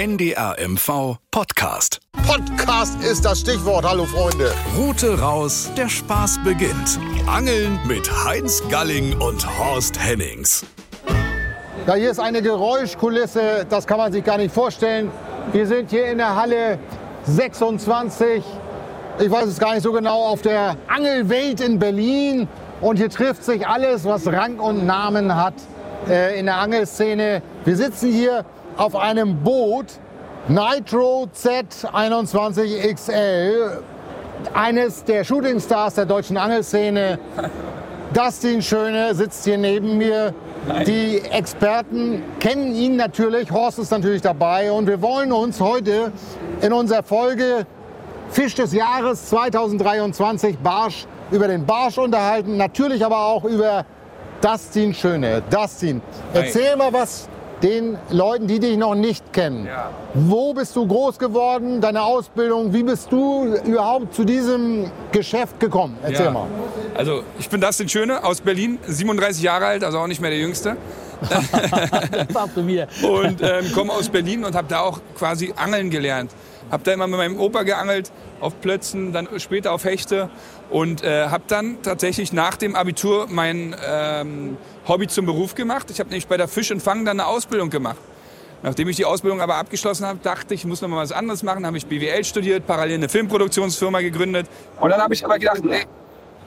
NDR MV Podcast. Podcast ist das Stichwort. Hallo Freunde. Route raus, der Spaß beginnt. Angeln mit Heinz Galling und Horst Hennings. Ja, hier ist eine Geräuschkulisse, das kann man sich gar nicht vorstellen. Wir sind hier in der Halle 26. Ich weiß es gar nicht so genau, auf der Angelwelt in Berlin. Und hier trifft sich alles, was Rang und Namen hat äh, in der Angelszene. Wir sitzen hier auf einem Boot, Nitro Z21XL, eines der Shootingstars der deutschen Angelszene. Dustin Schöne sitzt hier neben mir. Die Experten kennen ihn natürlich, Horst ist natürlich dabei und wir wollen uns heute in unserer Folge Fisch des Jahres 2023 Barsch über den Barsch unterhalten, natürlich aber auch über Dustin Schöne. Dustin, erzähl mal was den Leuten, die dich noch nicht kennen. Ja. Wo bist du groß geworden, deine Ausbildung? Wie bist du überhaupt zu diesem Geschäft gekommen? Erzähl Ja. mal. Also ich bin Dustin Schöne aus Berlin, 37 Jahre alt, also auch nicht mehr der Jüngste. Das du mir. Und ähm, komme aus Berlin und habe da auch quasi Angeln gelernt. Habe da immer mit meinem Opa geangelt, auf Plötzen, dann später auf Hechte. Und äh, habe dann tatsächlich nach dem Abitur mein ähm, Hobby zum Beruf gemacht. Ich habe nämlich bei der Fisch und Fang dann eine Ausbildung gemacht. Nachdem ich die Ausbildung aber abgeschlossen habe, dachte ich, ich muss noch mal was anderes machen. Habe ich BWL studiert, parallel eine Filmproduktionsfirma gegründet. Und dann habe ich aber gedacht, nee,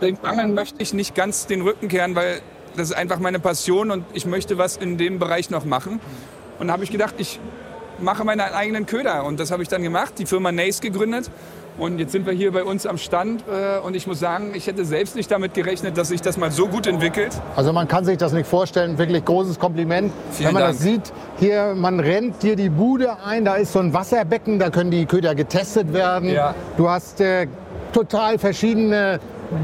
dem Angeln möchte ich nicht ganz den Rücken kehren, weil das ist einfach meine Passion und ich möchte was in dem Bereich noch machen. Und da habe ich gedacht, ich mache meinen eigenen Köder. Und das habe ich dann gemacht, die Firma Nace gegründet. Und jetzt sind wir hier bei uns am Stand. äh, Und ich muss sagen, ich hätte selbst nicht damit gerechnet, dass sich das mal so gut entwickelt. Also man kann sich das nicht vorstellen, wirklich großes Kompliment. Vielen Wenn man Dank. das sieht, hier, man rennt dir die Bude ein, da ist so ein Wasserbecken, da können die Köder getestet werden. Ja. Du hast äh, total verschiedene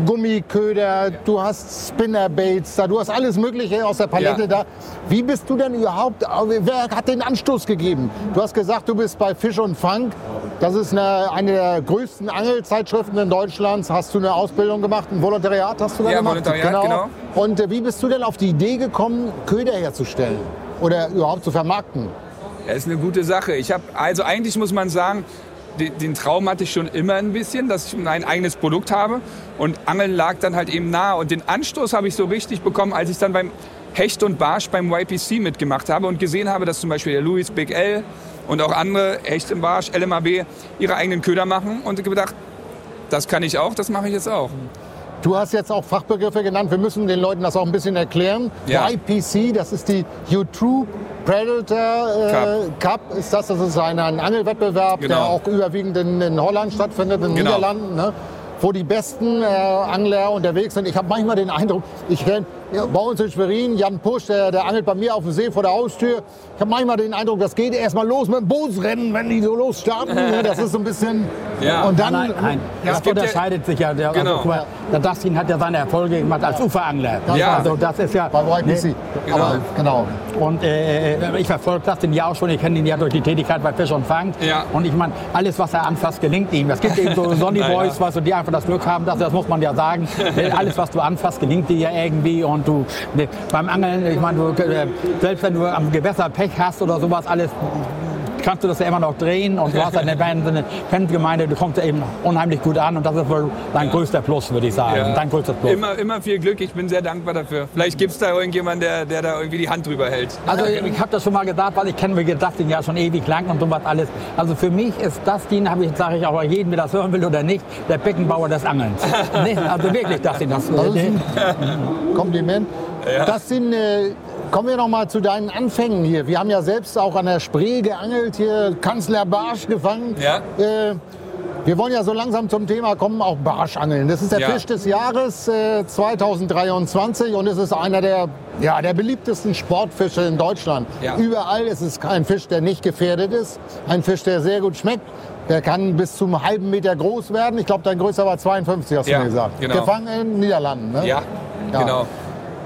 Gummiköder, du hast Spinnerbaits da, du hast alles Mögliche aus der Palette Ja. da. Wie bist du denn überhaupt, wer hat den Anstoß gegeben? Du hast gesagt, du bist bei Fisch und Fang. Das ist eine, eine der größten Angelzeitschriften in Deutschlands. Hast du eine Ausbildung gemacht, ein Volontariat hast du da Ja, gemacht? Volontariat, genau. Und äh, wie bist du denn auf die Idee gekommen, Köder herzustellen oder überhaupt zu vermarkten? Das ist eine gute Sache. Ich habe, also eigentlich muss man sagen, den, Traum hatte ich schon immer ein bisschen, dass ich ein eigenes Produkt habe. Und Angeln lag dann halt eben nahe. Und den Anstoß habe ich so richtig bekommen, als ich dann beim Hecht und Barsch beim YPC mitgemacht habe und gesehen habe, dass zum Beispiel der Louis Big L und auch andere Hecht und Barsch, LMAB, ihre eigenen Köder machen. Und ich habe gedacht, das kann ich auch, das mache ich jetzt auch. Du hast jetzt auch Fachbegriffe genannt. Wir müssen den Leuten das auch ein bisschen erklären. Ja. YPC, das ist die YouTube Predator äh, Cup. Ist das? Das ist ein, ein Angelwettbewerb, der Genau. auch überwiegend in, in Holland stattfindet, in den Genau. Niederlanden. Ne? Wo die besten äh, Angler unterwegs sind. Ich habe manchmal den Eindruck, ich kenn, ja, bei uns in Schwerin, Jan Pusch, der, der angelt bei mir auf dem See vor der Haustür. Ich habe manchmal den Eindruck, das geht erst mal los mit dem Bootsrennen, wenn die so losstarten. ne? Das ist so ein bisschen. Ja. Und dann. Nein, nein. Ja, Das ja- unterscheidet sich ja. Der, Genau. also, guck mal, der Dustin hat ja seine Erfolge gemacht als Uferangler. Ja. Also das ist ja. bei YPC. Ne? Aber genau. Und äh, ich verfolge Dustin ja auch schon. Ich kenne ihn ja durch die Tätigkeit bei Fisch und Fang. Ja. Und ich meine, alles, was er anfasst, gelingt ihm. Es gibt eben so Sonny. Boys, du, die einfach das Glück haben, dass, das muss man ja sagen. alles, was du anfasst, gelingt dir ja irgendwie. Und du ne, beim Angeln, ich meine, du, äh, selbst wenn du am Gewässer Pech hast oder sowas, alles kannst du das ja immer noch drehen und du hast eine Band, eine Bandgemeinde, du kommst ja eben unheimlich gut an und das ist wohl dein größter Plus, würde ich sagen. Ja. Dein größter Plus. Immer, immer viel Glück, ich bin sehr dankbar dafür. Vielleicht gibt es da irgendjemanden, der, der da irgendwie die Hand drüber hält. Also ich habe das schon mal gesagt, weil ich kenne mir Dustin ja schon ewig lang und sowas alles. Also für mich ist Dustin, habe ich, sage ich auch jedem, der das hören will oder nicht, der Beckenbauer des Angelns. nee, also wirklich Dustin. Das, Das ist ein Kompliment. Das sind, äh, kommen wir noch mal zu deinen Anfängen hier. Wir haben ja selbst auch an der Spree geangelt, hier Kanzler Barsch gefangen. Ja. Äh, wir wollen ja so langsam zum Thema kommen, auch Barschangeln. Das ist der Ja. Fisch des Jahres äh, 2023 und es ist einer der, ja, der beliebtesten Sportfische in Deutschland. Ja. Überall ist es ein Fisch, der nicht gefährdet ist, ein Fisch, der sehr gut schmeckt. Der kann bis zum halben Meter groß werden. Ich glaube, dein größter war 52, hast Ja, du mir gesagt. genau. Gefangen in den Niederlanden. Ne? Ja. genau.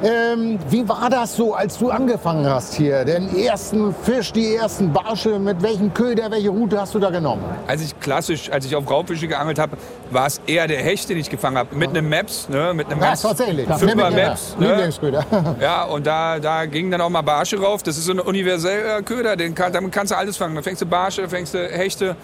Ähm, wie war das so, als du angefangen hast hier? Den ersten Fisch, die ersten Barsche, mit welchem Köder, welche Route hast du da genommen? Als ich klassisch, als ich auf Raubfische geangelt habe, war es eher der Hecht, den ich gefangen habe. Mit einem Maps, ne? mit einem Ja, Maps. tatsächlich. Fünfer Maps. Ne? Ja, und da, da ging dann auch mal Barsche rauf. Das ist so ein universeller Köder, den kann, damit kannst du alles fangen. Da fängst du Barsche, fängst du Hechte,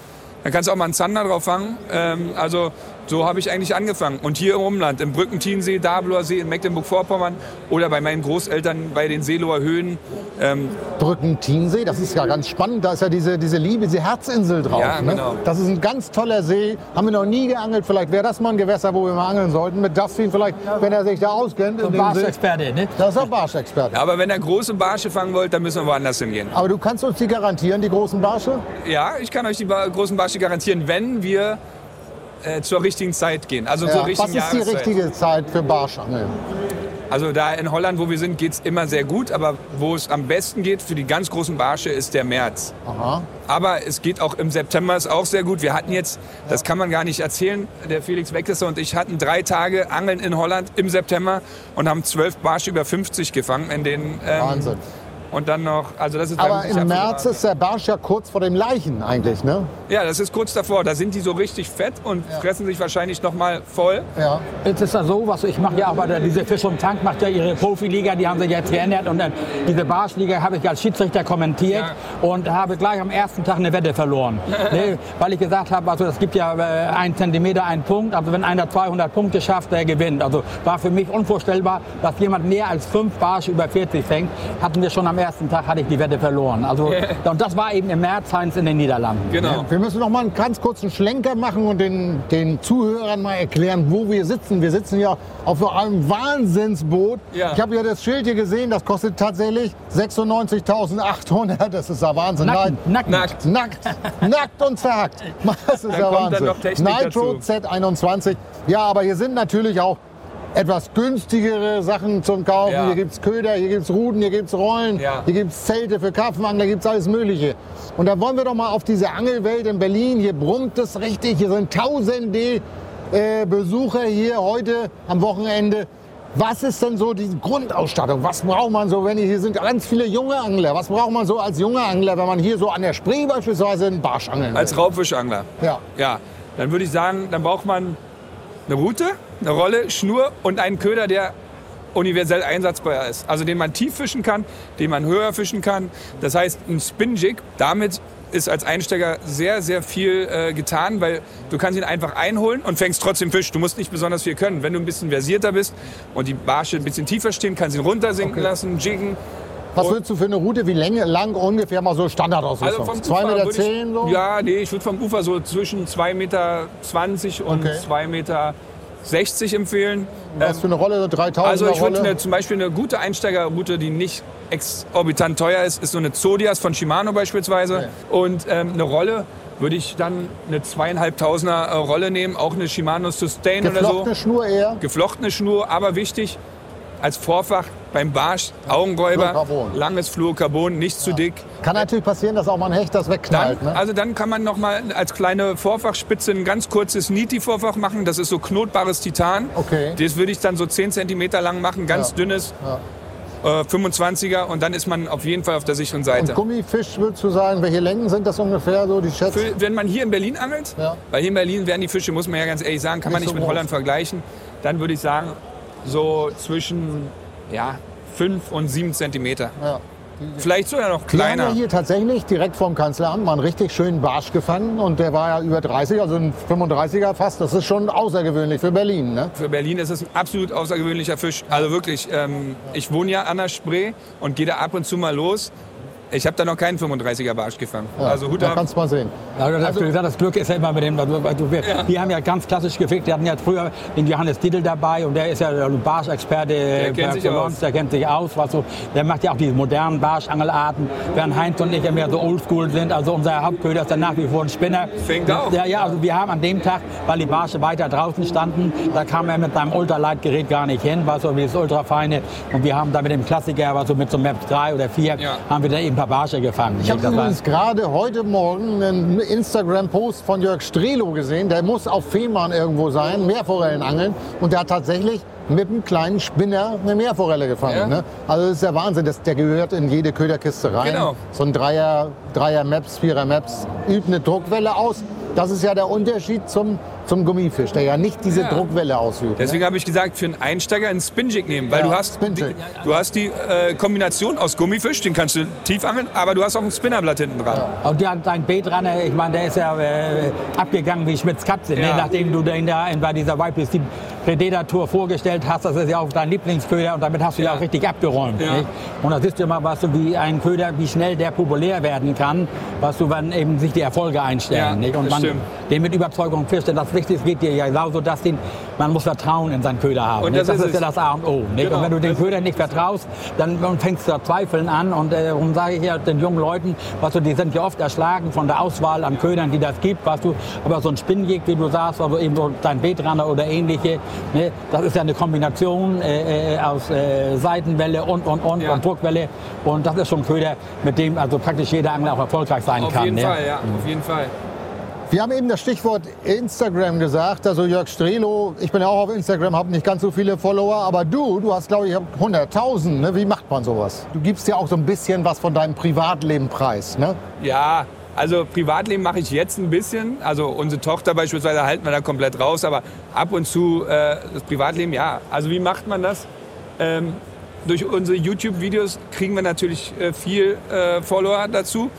da kannst du auch mal einen Zander drauf fangen. Ähm, also so habe ich eigentlich angefangen. Und hier im Umland, im Brückentiensee, Dabloer See, in Mecklenburg-Vorpommern oder bei meinen Großeltern bei den Seeloer Höhen. Ähm, Brücken-Chiemsee, das ist ja ganz spannend. Da ist ja diese, diese Liebe, diese Herzinsel drauf. Ja, ne? genau. Das ist ein ganz toller See. Haben wir noch nie geangelt. Vielleicht wäre das mal ein Gewässer, wo wir mal angeln sollten. Mit Dustin vielleicht, wenn er sich da auskennt. in dem See. Barschexperte, ne? Das ist auch Barschexperte. aber wenn ihr große Barsche fangen wollt, dann müssen wir woanders hingehen. Aber du kannst uns die garantieren, die großen Barsche? Ja, ich kann euch die ba großen Barsche garantieren, wenn wir äh, zur richtigen Zeit gehen. Also zur Ja. richtigen Was ist die richtige Zeit für Barschangeln? Also da in Holland, wo wir sind, geht es immer sehr gut. Aber wo es am besten geht für die ganz großen Barsche ist der März. Aha. Aber es geht auch im September ist auch sehr gut. Wir hatten jetzt, das kann man gar nicht erzählen, der Felix Weckesser und ich hatten drei Tage Angeln in Holland im September und haben zwölf Barsche über 50 gefangen in den. Ähm, Wahnsinn. Und dann noch, also das ist Aber im März ist der Barsch ja kurz vor dem Leichen eigentlich, ne? Ja, das ist kurz davor. Da sind die so richtig fett und fressen sich wahrscheinlich noch mal voll. Ja. Jetzt ist das so, was ich mache ja auch bei der, diese Fisch und Tank macht ja ihre Profiliga, die haben sich jetzt geändert und dann diese Barschliga habe ich als Schiedsrichter kommentiert und habe gleich am ersten Tag eine Wette verloren, ne, weil ich gesagt habe, also es gibt ja äh, ein Zentimeter einen Punkt, also wenn einer 200 Punkte schafft, der gewinnt. Also war für mich unvorstellbar, dass jemand mehr als fünf Barsche über 40 fängt. Hatten wir schon am ersten Tag hatte ich die Wette verloren. Also und das war eben im März Heinz in den Niederlanden. Genau. Wir müssen noch mal einen ganz kurzen Schlenker machen und den, den Zuhörern mal erklären, wo wir sitzen. Wir sitzen ja auf so einem Wahnsinnsboot. Ja. Ich habe ja das Schild hier gesehen, das kostet tatsächlich 96.800. Das ist ja Wahnsinn. Nackt, Nein, nackt. Nackt. Nackt, nackt und zerhackt. Das ist Dann ja kommt dann Wahnsinn. Nitro dazu. Z21. Ja, aber hier sind natürlich auch etwas günstigere Sachen zum Kaufen. Ja. Hier gibt es Köder, hier gibt es Ruden, hier gibt es Rollen, Ja. hier gibt es Zelte für Karpfenangler, hier gibt es alles Mögliche. Und da wollen wir doch mal auf diese Angelwelt in Berlin. Hier brummt es richtig, hier sind tausende äh, Besucher hier heute am Wochenende. Was ist denn so die Grundausstattung? Was braucht man so, wenn hier hier sind ganz viele junge Angler? Was braucht man so als junger Angler, wenn man hier so an der Spree beispielsweise einen Barsch angeln will? Als Raubfischangler. Ja. Ja, dann würde ich sagen, dann braucht man eine Route, eine Rolle, Schnur und einen Köder, der universell einsatzbar ist. Also den man tief fischen kann, den man höher fischen kann. Das heißt, ein Spin-Jig, damit ist als Einsteiger sehr, sehr viel äh, getan, weil du kannst ihn einfach einholen und fängst trotzdem Fisch. Du musst nicht besonders viel können. Wenn du ein bisschen versierter bist und die Barsche ein bisschen tiefer stehen, kannst du ihn runtersinken Okay. lassen, jiggen. Was willst du für eine Route? Wie Länge, lang ungefähr mal so Standardausrüstung? Also vom Zwei Ufer Meter würde ich- zehn so? Ja, nee, ich würde vom Ufer so zwischen 2,20 Meter und Okay. 2,60 Meter empfehlen. Was für eine Rolle? So 3000 Also ich würde zum Beispiel eine gute Einsteigerroute, die nicht exorbitant teuer ist, ist so eine Zodias von Shimano beispielsweise. Und ähm, eine Rolle würde ich dann eine zweieinhalbtausender äh, Rolle nehmen, auch eine Shimano Sustain oder Geflochtene so. Schnur eher? Geflochtene Schnur, aber wichtig, als Vorfach beim Barsch, Augenräuber, Fluorcarbon. langes Fluorcarbon, nicht zu dick. Kann natürlich passieren, dass auch mal ein Hecht das Dann, wegknallt. Ne? Also dann kann man noch mal als kleine Vorfachspitze ein ganz kurzes Niti-Vorfach machen. Das ist so knotbares Titan. Okay. Das würde ich dann so 10 cm lang machen, ganz Ja. dünnes. Äh, 25er und dann ist man auf jeden Fall auf der sicheren Und Seite. Gummifisch würdest du sagen, welche Längen sind das ungefähr so, die Schätze? Wenn man hier in Berlin angelt, Ja. weil hier in Berlin werden die Fische, muss man ja ganz ehrlich sagen, kann man Nicht nicht so mit groß. Holland vergleichen, dann würde ich sagen, so zwischen ja, 5 und 7 Zentimeter. Ja. Vielleicht sogar noch Wir haben ja kleiner. hier tatsächlich direkt vorm Kanzleramt mal einen richtig schönen Barsch gefangen und der war ja über 30, also ein 35er fast. Das ist schon außergewöhnlich für Berlin. Ne? Für Berlin ist es ein absolut außergewöhnlicher Fisch. Also wirklich, ähm, ich wohne ja an der Spree und gehe da ab und zu mal los. Ich habe da noch keinen 35er Barsch gefangen. Ja, also Hut da ab. kannst du mal sehen. Also das, gesagt, das Glück ist ja immer mit dem. Also, also wir, wir haben ja ganz klassisch gefickt. Wir hatten ja früher den Johannes Diddel dabei und der ist ja der Barschexperte. Der kennt sich aus. Der kennt sich aus. Was so, der macht ja auch diese modernen Barschangelarten. Während Heinz und ich ja mehr so oldschool sind. Also unser Hauptköder ist dann nach wie vor ein Spinner. Fängt auch. Ja, ja, also wir haben an dem Tag, weil die Barsche weiter draußen standen, da kam er mit seinem Ultraleitgerät gar nicht hin, war so wie das Ultrafeine. Und wir haben da mit dem Klassiker, was so mit so einem Maps 3 oder 4, Ja. haben wir da eben paar Barsche gefangen. Ich habe übrigens gerade heute Morgen einen Instagram-Post von Jörg Strelo gesehen. Der muss auf Fehmarn irgendwo sein, Meerforellen angeln. Und der hat tatsächlich mit einem kleinen Spinner eine Meerforelle gefangen. Ja. Ne? Also das ist der Wahnsinn, das, der gehört in jede Köderkiste rein. Genau. So ein Dreier, Dreier Maps, Vierer Maps, übt eine Druckwelle aus. Das ist ja der Unterschied zum, zum Gummifisch, der ja nicht diese Ja. Druckwelle ausübt. ne? Deswegen habe ich gesagt, für einen Einsteiger einen Spinjig nehmen, weil Ja, du hast die, du hast die äh, Kombination aus Gummifisch, den kannst du tief angeln, aber du hast auch ein Spinnerblatt hinten dran. Und ja, dein Beetrunner, ich meine, der ist ja äh, abgegangen wie Schmitz Katze, ne? Ja. nachdem du den da in, bei dieser YPC Predator vorgestellt hast. Das ist ja auch dein Lieblingsköder und damit hast du ja, Ja. auch richtig abgeräumt. Ja. Nicht? Und da siehst du mal, was du wie ein Köder, wie schnell der populär werden kann, was du, wenn eben sich die Erfolge einstellen. Ja, nicht? Und das man stimmt. den mit Überzeugung fischt. Denn das Wichtigste geht dir ja genauso, dass den, man muss Vertrauen in seinen Köder haben. Und nicht? das Das, ist ist ja es. das A und O. Nicht? Genau. Und wenn du den Köder nicht vertraust, dann, fängst du zu zweifeln an. Und äh, darum sage ich ja den jungen Leuten, was du, die sind ja oft erschlagen von der Auswahl an Ködern, die das gibt. Was du, aber so ein Spinnjäg, wie du sagst, also eben so dein Beetrunner oder ähnliche, ne, das ist ja eine Kombination äh, äh, aus äh, Seitenwelle und, und, und, Ja. und Druckwelle. Und das ist schon ein Köder, mit dem also praktisch jeder Angler auch erfolgreich sein Auf kann. jeden ne? Fall, ja, auf jeden Fall. Wir haben eben das Stichwort Instagram gesagt. Also Jörg Strelo, ich bin ja auch auf Instagram, habe nicht ganz so viele Follower, aber du, du hast glaube ich 100.000. Ne? Wie macht man sowas? Du gibst ja auch so ein bisschen was von deinem Privatleben preis. Ne? Ja, also Privatleben mache ich jetzt ein bisschen. Also unsere Tochter beispielsweise halten wir da komplett raus, aber ab und zu äh, das Privatleben, ja. Also wie macht man das? Ähm, durch unsere YouTube-Videos kriegen wir natürlich äh, viel äh, Follower dazu.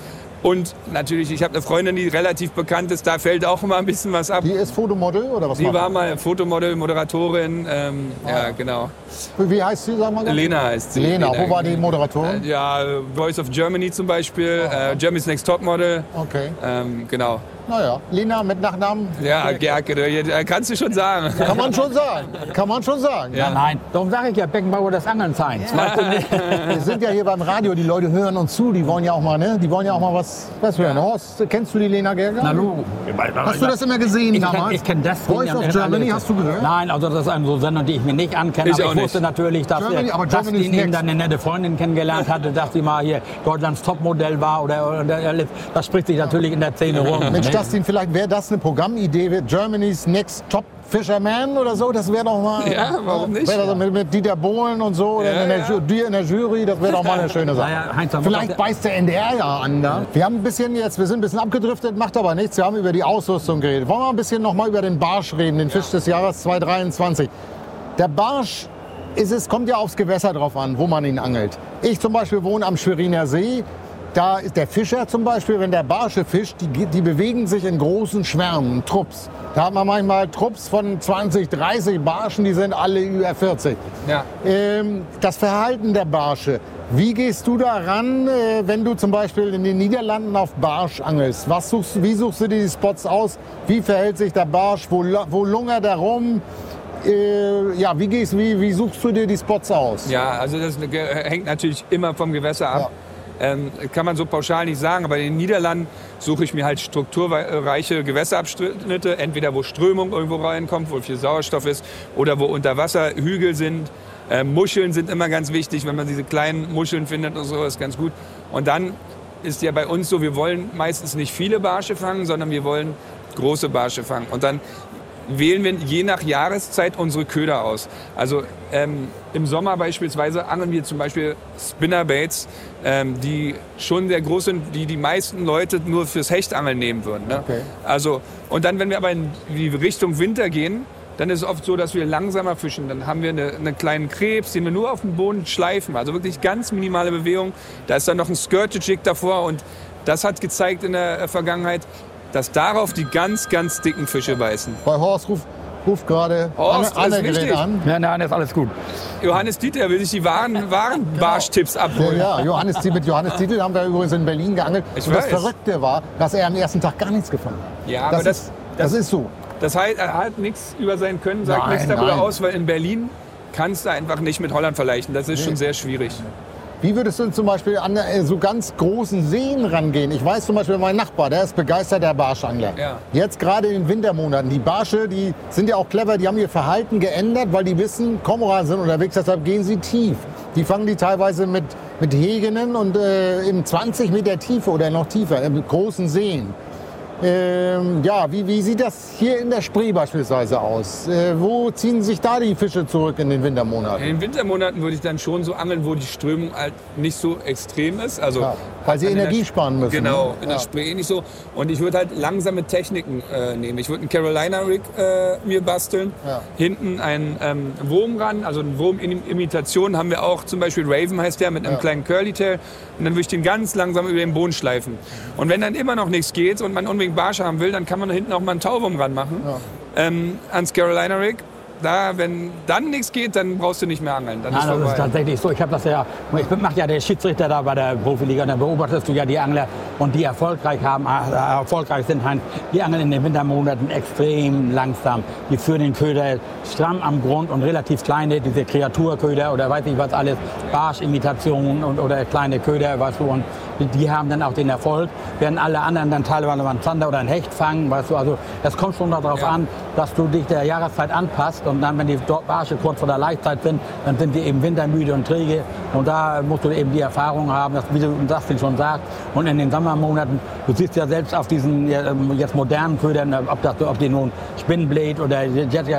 Und natürlich, ich habe eine Freundin, die relativ bekannt ist, da fällt auch immer ein bisschen was ab. Die ist Fotomodel oder was macht war die? mal Fotomodel, Moderatorin, ähm, ja genau. Wie heißt sie, sag mal? ganz? Lena heißt sie. Lena, wo war die Moderatorin? Ja, Voice of Germany zum Beispiel, äh, Germany's Next Topmodel, Okay, ähm, genau. Naja. Lena mit Nachnamen? Ja, Gerke, äh, kannst du schon sagen. Kann man schon sagen. Kann man schon sagen. Ja, nein. Darum sage ich ja, Beckenbauer des Angelns sein. Nicht? Wir sind ja hier beim Radio, die Leute hören uns zu, die wollen ja auch mal, ne? Die wollen ja auch mal was, was hören. Horst, kennst du die Lena Gerger? Na, du. Hast du das immer gesehen Ich damals? kenn, ich kenn das. Voice of ja Germany, hast du gehört? Nein, also das ist eine so Sendung, die ich mir nicht ankenne. Ich aber auch ich wusste nicht. natürlich, dass Germany, äh, aber Germany's Justin eben dann eine nette Freundin kennengelernt hatte, dass sie mal hier Deutschlands Topmodell war. Oder, oder, das spricht sich natürlich in der Szene rum. Mensch, ne? Justin, vielleicht wäre das eine Programmidee, wird Germany's Next Top Fisherman oder so, das wäre doch mal. Ja, warum nicht? Das mit, mit Dieter Bohlen und so, oder Ja, in, der, ja. Dir in der Jury, das wäre doch mal eine schöne Sache. Naja, Vielleicht beißt der NDR ja an. Da. Wir haben ein bisschen jetzt, wir sind ein bisschen abgedriftet, macht aber nichts. Wir haben über die Ausrüstung geredet. Wollen wir ein bisschen noch mal über den Barsch reden, den Fisch des Jahres 2023. Der Barsch ist es, kommt ja aufs Gewässer drauf an, wo man ihn angelt. Ich zum Beispiel wohne am Schweriner See. Da ist der Fischer zum Beispiel, wenn der Barsche fischt, die, die bewegen sich in großen Schwärmen, Trupps. Da hat man manchmal Trupps von 20, 30 Barschen, die sind alle über 40. Ja. Ähm, das Verhalten der Barsche. Wie gehst du da ran, äh, wenn du zum Beispiel in den Niederlanden auf Barsch angelst? Was suchst, wie suchst du dir die Spots aus? Wie verhält sich der Barsch? Wo, wo lungert er rum? Äh, ja, wie, gehst, wie, wie suchst du dir die Spots aus? Ja, also das hängt natürlich immer vom Gewässer ab. Ähm, kann man so pauschal nicht sagen, aber in den Niederlanden suche ich mir halt strukturreiche Gewässerabschnitte, entweder wo Strömung irgendwo reinkommt, wo viel Sauerstoff ist, oder wo unter Wasser Hügel sind. Ähm, Muscheln sind immer ganz wichtig, wenn man diese kleinen Muscheln findet und so, ist ganz gut. Und dann ist ja bei uns so, wir wollen meistens nicht viele Barsche fangen, sondern wir wollen große Barsche fangen. Und dann wählen wir je nach Jahreszeit unsere Köder aus. Also ähm, im Sommer beispielsweise angeln wir zum Beispiel Spinnerbaits, ähm, die schon sehr groß sind, die die meisten Leute nur fürs Hechtangeln nehmen würden. Ne? Okay. Also, und dann, wenn wir aber in die Richtung Winter gehen, dann ist es oft so, dass wir langsamer fischen. Dann haben wir eine, einen kleinen Krebs, den wir nur auf dem Boden schleifen. Also wirklich ganz minimale Bewegung. Da ist dann noch ein Skirted-Jig davor und das hat gezeigt in der äh, Vergangenheit, dass darauf die ganz, ganz dicken Fische beißen. Bei Horst ruft, ruft gerade Horst, Anne, das gerät an. Ja, nein, ist alles gut. Johannes Dieter will sich die wahren, wahren Barschtipps Ja, abholen. ja, Johannes, mit Johannes Titel haben wir übrigens in Berlin geangelt. Ich und das weiß. Verrückte war, dass er am ersten Tag gar nichts gefangen hat. Ja, aber das, das- ist, das, ist so. Das heißt, er hat nichts über sein Können, sagt Nein, nichts darüber nein. aus, weil in Berlin kannst du einfach nicht mit Holland vergleichen. Das ist schon sehr schwierig. Wie würdest du zum Beispiel an äh, so ganz großen Seen rangehen? Ich weiß zum Beispiel, mein Nachbar, der ist begeisterter Barschangler. Ja. Jetzt gerade in den Wintermonaten. Die Barsche, die sind ja auch clever, die haben ihr Verhalten geändert, weil die wissen, Komoran sind unterwegs, deshalb gehen sie tief. Die fangen die teilweise mit, mit Hegenen und äh, in 20 Meter Tiefe oder noch tiefer, in großen Seen. Ähm, ja, wie, wie sieht das hier in der Spree beispielsweise aus? Äh, wo ziehen sich da die Fische zurück in den Wintermonaten? In den Wintermonaten würde ich dann schon so angeln, wo die Strömung halt nicht so extrem ist. Also Ja, weil sie Energie sparen müssen. Genau, ne? in ja. der Spree nicht so. Und ich würde halt langsame Techniken äh, nehmen. Ich würde einen Carolina Rig äh, mir basteln. Ja. Hinten einen ähm, Wurm ran, also eine Wurm-Imitation haben wir auch. Zum Beispiel Raven heißt der mit einem kleinen Curly-Tail. Und dann würde ich den ganz langsam über den Boden schleifen. Und wenn dann immer noch nichts geht und man unbedingt Barsch haben will, dann kann man da hinten auch mal einen Tauwurm ranmachen. Ähm, ans Carolina Rig. Da, wenn dann nichts geht, dann brauchst du nicht mehr angeln. Dann Nein, ist das ist vorbei. tatsächlich so. Ich habe das ja, ich mache ja der Schiedsrichter da bei der Profiliga und da beobachtest du ja die Angler und die erfolgreich haben, äh, erfolgreich sind, halt, die angeln in den Wintermonaten extrem langsam. Die führen den Köder stramm am Grund und relativ kleine, diese Kreaturköder oder weiß ich was alles, Barschimitationen und oder kleine Köder, weißt du, und die, haben dann auch den Erfolg, während alle anderen dann teilweise mal einen Zander oder einen Hecht fangen, weißt du, also es kommt schon darauf Ja. an, dass du dich der Jahreszeit anpasst und dann, wenn die Barsche kurz vor der Laichzeit sind, dann sind die eben wintermüde und träge und da musst du eben die Erfahrung haben, dass, wie du Dustin schon sagt, und in den Sommermonaten, du siehst ja selbst auf diesen ja, ähm, jetzt modernen Ködern, ob, das, ob die nun Spinnblade oder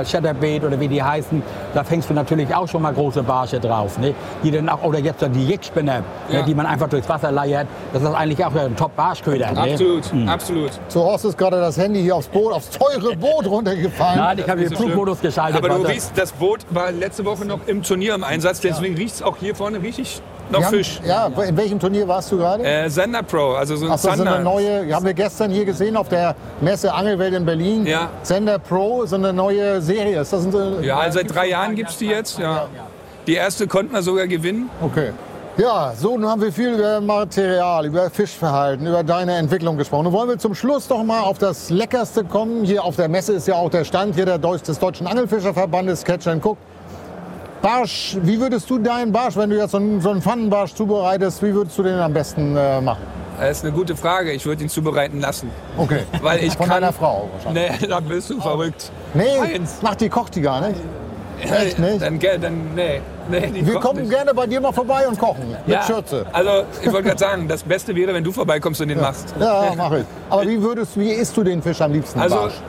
Shatterbait oder wie die heißen, da fängst du natürlich auch schon mal große Barsche drauf, ne? die dann auch, oder jetzt die Jickspinner, Ja. ne, die man einfach durchs Wasser leiert, das ist eigentlich auch ein Top-Barschköder. Ne? Absolut, absolut. So, Horst ist gerade das Handy hier aufs Boot, aufs teure Boot runtergefallen. Nein, ich habe den so Flugmodus schlimm. geschaltet. Aber du riechst, das Boot war letzte Woche noch im Turnier im Einsatz, deswegen riecht es auch hier vorne richtig noch haben- Fisch. Ja, in welchem Turnier warst du gerade? Äh, Sender Pro, also so ein Ach, das ist Zander. eine neue, haben wir gestern hier gesehen auf der Messe Angelwelt in Berlin. Ja. Sender Pro ist eine neue Serie. Ist das eine, Ja, also seit drei Jahren gibt es die jetzt. Ja. Die erste konnten wir sogar gewinnen. Okay. Ja, so, nun haben wir viel über Material, über Fischverhalten, über deine Entwicklung gesprochen. Nun wollen wir zum Schluss doch mal auf das Leckerste kommen. Hier auf der Messe ist ja auch der Stand hier der Deutsch, des Deutschen Angelfischerverbandes, Catch and Cook. Barsch, wie würdest du deinen Barsch, wenn du jetzt so einen, so einen Pfannenbarsch zubereitest, wie würdest du den am besten äh, machen? Das ist eine gute Frage. Ich würde ihn zubereiten lassen. Okay. Weil ich Von kann. deiner Frau wahrscheinlich. Nee, da bist du verrückt. Nee, Heinz. macht die kocht die gar nicht. Echt nicht? Dann, dann, nee. Nee Wir kommen nicht. gerne bei dir mal vorbei und kochen. Mit ja, Schürze. Also, ich wollte gerade sagen, das Beste wäre, wenn du vorbeikommst und den machst. Ja, mach ich. Aber wie würdest, wie isst du den Fisch am liebsten? Also, Barsch?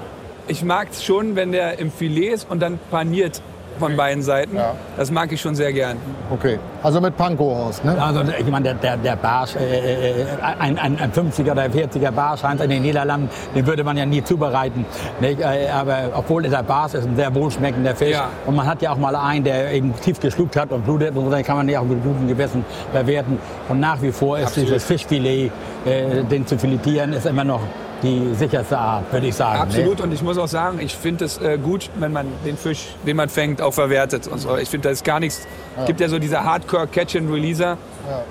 ich mag es schon, wenn der im Filet ist und dann paniert von beiden Seiten. Ja. Das mag ich schon sehr gern. Okay. Also mit Pankow-Horst, ne? Also ich meine, der, der, der Barsch, äh, äh, ein, ein, ein 50er oder 40er Barsch Heinz in den Niederlanden, den würde man ja nie zubereiten. Nicht? Äh, Aber obwohl der Barsch ist ein sehr wohlschmeckender Fisch. Ja. Und man hat ja auch mal einen, der eben tief geschluckt hat und blutet. Und so, dann kann man ja auch mit gutem Gewissen bewerten. Und nach wie vor ist Absolut. dieses Fischfilet, äh, den zu filetieren, ist immer noch die sicherste Art, würde ich sagen. Absolut. Und ich muss auch sagen, ich finde es äh, gut, wenn man den Fisch, den man fängt, auch verwertet. Und so. Ich finde, das ist gar nichts. Es gibt ja so diese Hardcore-Catch-and-Releaser.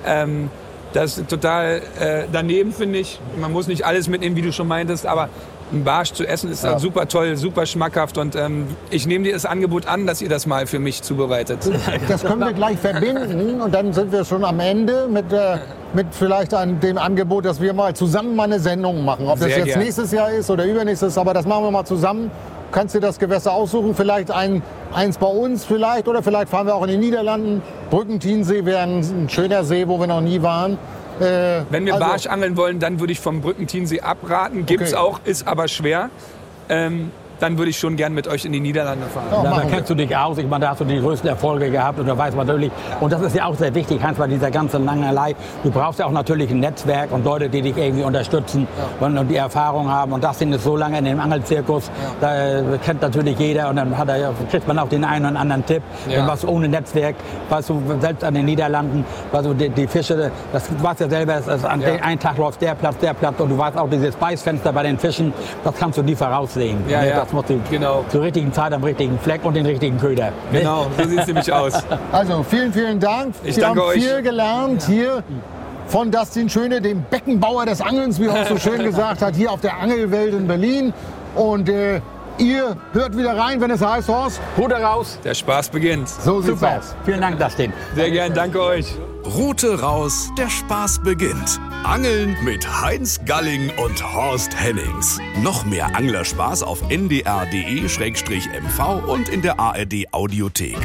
Ähm, das ist total äh, daneben, finde ich. Man muss nicht alles mitnehmen, wie du schon meintest, aber ein Barsch zu essen ist halt super toll, super schmackhaft. Und ähm, ich nehme dir das Angebot an, dass ihr das mal für mich zubereitet. Das können wir gleich verbinden und dann sind wir schon am Ende mit, äh, mit vielleicht an dem Angebot, dass wir mal zusammen mal eine Sendung machen. Ob das Sehr jetzt gern. nächstes Jahr ist oder übernächstes, aber das machen wir mal zusammen. Kannst dir das Gewässer aussuchen, vielleicht ein, eins bei uns vielleicht oder vielleicht fahren wir auch in den Niederlanden. Brückentiensee wäre ein, ein schöner See, wo wir noch nie waren. Äh, Wenn wir also- Barsch angeln wollen, dann würde ich vom Brückentiensee abraten. Gibt's Okay. auch, ist aber schwer. Ähm, dann würde ich schon gern mit euch in die Niederlande fahren. Ja, Da, wir. kennst du dich aus. Ich meine, da hast du die größten Erfolge gehabt und da weiß man natürlich. Und das ist ja auch sehr wichtig, Hans, bei dieser ganzen Langerlei. Du brauchst ja auch natürlich ein Netzwerk und Leute, die dich irgendwie unterstützen und, und die Erfahrung haben. Und das sind es so lange in dem Angelzirkus. Da äh, kennt natürlich jeder und dann hat er, ja- kriegt man auch den einen oder anderen Tipp. Ja. Und was ohne Netzwerk, weißt du, selbst an den Niederlanden, weißt du, die, die Fische, das du weißt ja selber, es ist an Ja. den einen Tag läuft der Platz, der Platz und du weißt auch dieses Beißfenster bei den Fischen, das kannst du nie voraussehen. Ja, ja. Das musst du Genau. zur richtigen Zeit am richtigen Fleck und den richtigen Köder. Genau, so sieht es nämlich aus. Also vielen, vielen Dank. Ich Wir danke haben euch. viel gelernt hier von Dustin Schöne, dem Beckenbauer des Angelns, wie er auch so schön gesagt hat, hier auf der Angelwelt in Berlin. Und äh, ihr hört wieder rein, wenn es heißt, Horst. Ruder raus. Der Spaß beginnt. So sieht's Super. aus. Vielen Dank, Dustin. Sehr gern, danke euch. Route raus, der Spaß beginnt. Angeln mit Heinz Galling und Horst Hennings. Noch mehr Anglerspaß auf ndr.de-mv und in der ARD Audiothek.